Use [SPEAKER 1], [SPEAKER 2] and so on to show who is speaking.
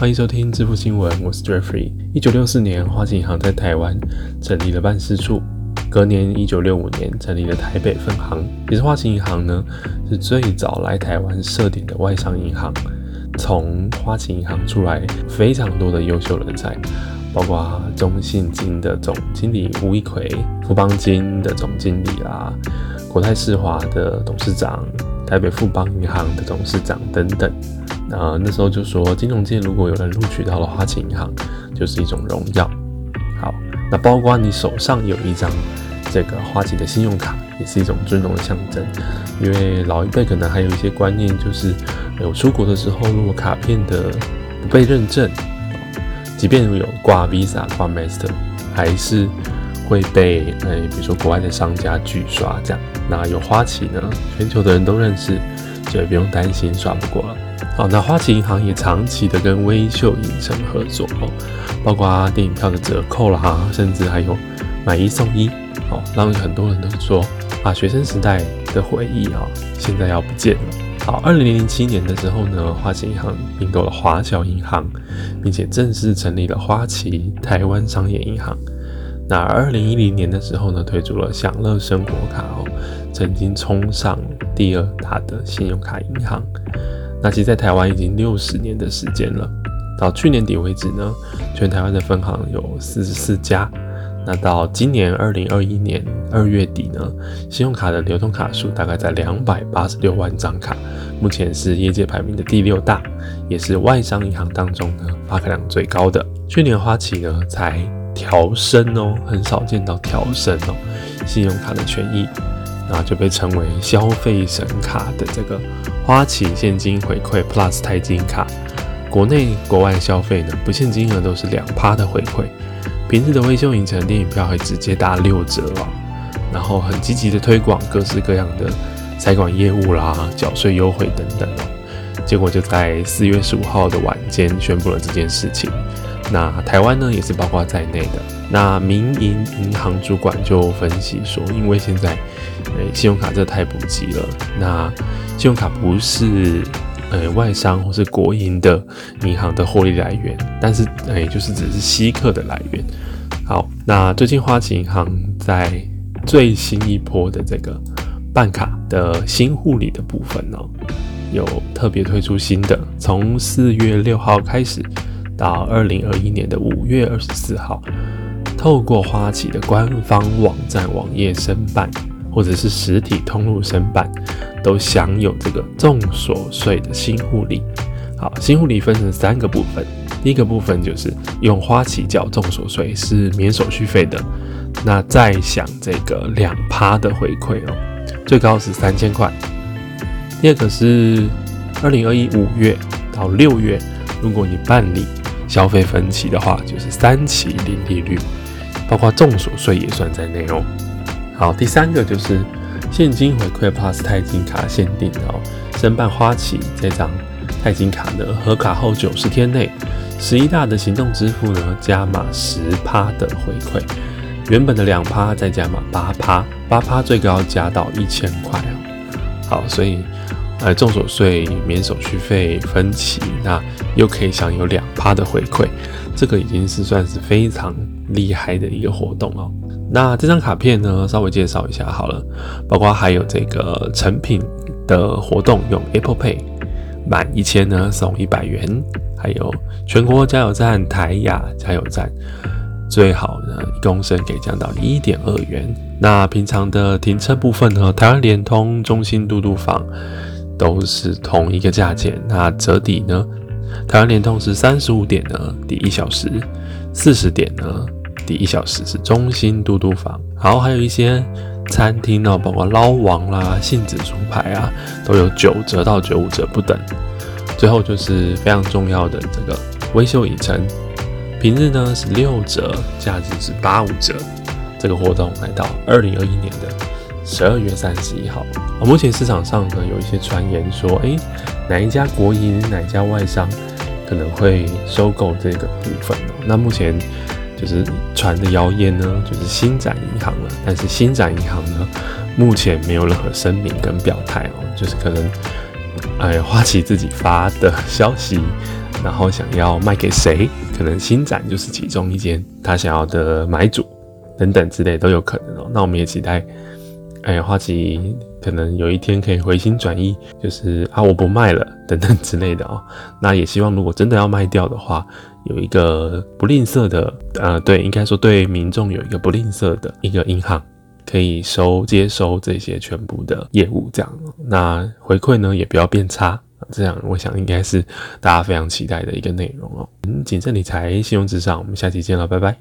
[SPEAKER 1] 欢迎收听致富新闻，我是 Jeffrey。一九六四年，花旗银行在台湾成立了办事处。隔年，一九六五年成立了台北分行。也是，花旗银行呢是最早来台湾设点的外商银行。从花旗银行出来非常多的优秀人才，包括中信金的总经理吴一奎、富邦金的总经理啦、国泰世华的董事长、台北富邦银行的董事长等等。那那时候就说，金融界如果有人录取到了花旗银行，就是一种荣耀。好，那包括你手上有一张这个花旗的信用卡，也是一种尊荣的象征。因为老一辈可能还有一些观念，就是有出国的时候，如果卡片的不被认证，即便有挂 Visa、挂 Master，还是会被诶，比如说国外的商家拒刷这样。那有花旗呢，全球的人都认识，就也不用担心刷不过了。好，那花旗银行也长期的跟微秀影城合作哦，包括电影票的折扣啦，甚至还有买一送一，哦，让很多人都说啊，学生时代的回忆啊，现在要不见了。好，二零零七年的时候呢，花旗银行并购了华侨银行，并且正式成立了花旗台湾商业银行。那二零一零年的时候呢，推出了享乐生活卡哦，曾经冲上第二大的信用卡银行。那其实，在台湾已经六十年的时间了。到去年底为止呢，全台湾的分行有四十四家。那到今年二零二一年二月底呢，信用卡的流通卡数大概在两百八十六万张卡，目前是业界排名的第六大，也是外商银行当中呢发卡量最高的。去年花旗呢才调升哦，很少见到调升哦，信用卡的权益。那就被称为消费神卡的这个花旗现金回馈 Plus 钛金卡，国内国外消费呢不限金额都是两趴的回馈，平日的微秀影城电影票会直接打六折哦，然后很积极的推广各式各样的财管业务啦、缴税优惠等等哦，结果就在四月十五号的晚间宣布了这件事情。那台湾呢也是包括在内的。那民营银行主管就分析说，因为现在，诶，信用卡这太普及了，那信用卡不是，呃，外商或是国营的银行的获利来源，但是，诶，就是只是稀客的来源。好，那最近花旗银行在最新一波的这个办卡的新护理的部分呢，有特别推出新的，从四月六号开始。到二零二一年的五月二十四号，透过花旗的官方网站网页申办，或者是实体通路申办，都享有这个重所税的新护理。好，新护理分成三个部分，第一个部分就是用花旗缴重所税是免手续费的，那再享这个两趴的回馈哦，最高是三千块。第二个是二零二一五月到六月，如果你办理消费分期的话，就是三期零利率，包括重所税也算在内哦。好，第三个就是现金回馈 Plus 钛金卡限定哦，申办花旗这张钛金卡呢，核卡后九十天内，十一大的行动支付呢，加码十趴的回馈，原本的两趴再加码八趴，八趴最高加到一千块哦。好，所以。呃，重所税免手续费分期，那又可以享有两趴的回馈，这个已经是算是非常厉害的一个活动哦。那这张卡片呢，稍微介绍一下好了，包括还有这个成品的活动，用 Apple Pay 满一千呢送一百元，还有全国加油站、台雅加油站。最好呢，一公升可以降到一点二元。那平常的停车部分呢，台湾联通、中心嘟嘟房都是同一个价钱。那折抵呢，台湾联通是三十五点呢抵一小时，四十点呢抵一小时是中心嘟嘟房。好，还有一些餐厅呢，包括捞王啦、杏子猪排啊，都有九折到九五折不等。最后就是非常重要的这个微秀影城。平日呢是六折，假日是八五折。这个活动来到二零二一年的十二月三十一号。目前市场上呢有一些传言说，诶，哪一家国营、哪一家外商可能会收购这个部分。那目前就是传的谣言呢，就是新展银行了。但是新展银行呢，目前没有任何声明跟表态哦，就是可能，哎，花旗自己发的消息，然后想要卖给谁，可能新展就是其中一间他想要的买主等等之类都有可能哦。那我们也期待，哎，花旗可能有一天可以回心转意，就是啊，我不卖了等等之类的哦。那也希望如果真的要卖掉的话。有一个不吝啬的，呃，对，应该说对民众有一个不吝啬的一个银行，可以收接收这些全部的业务，这样，那回馈呢也不要变差，这样我想应该是大家非常期待的一个内容哦。嗯，谨慎理财，信用至上，我们下期见了，拜拜。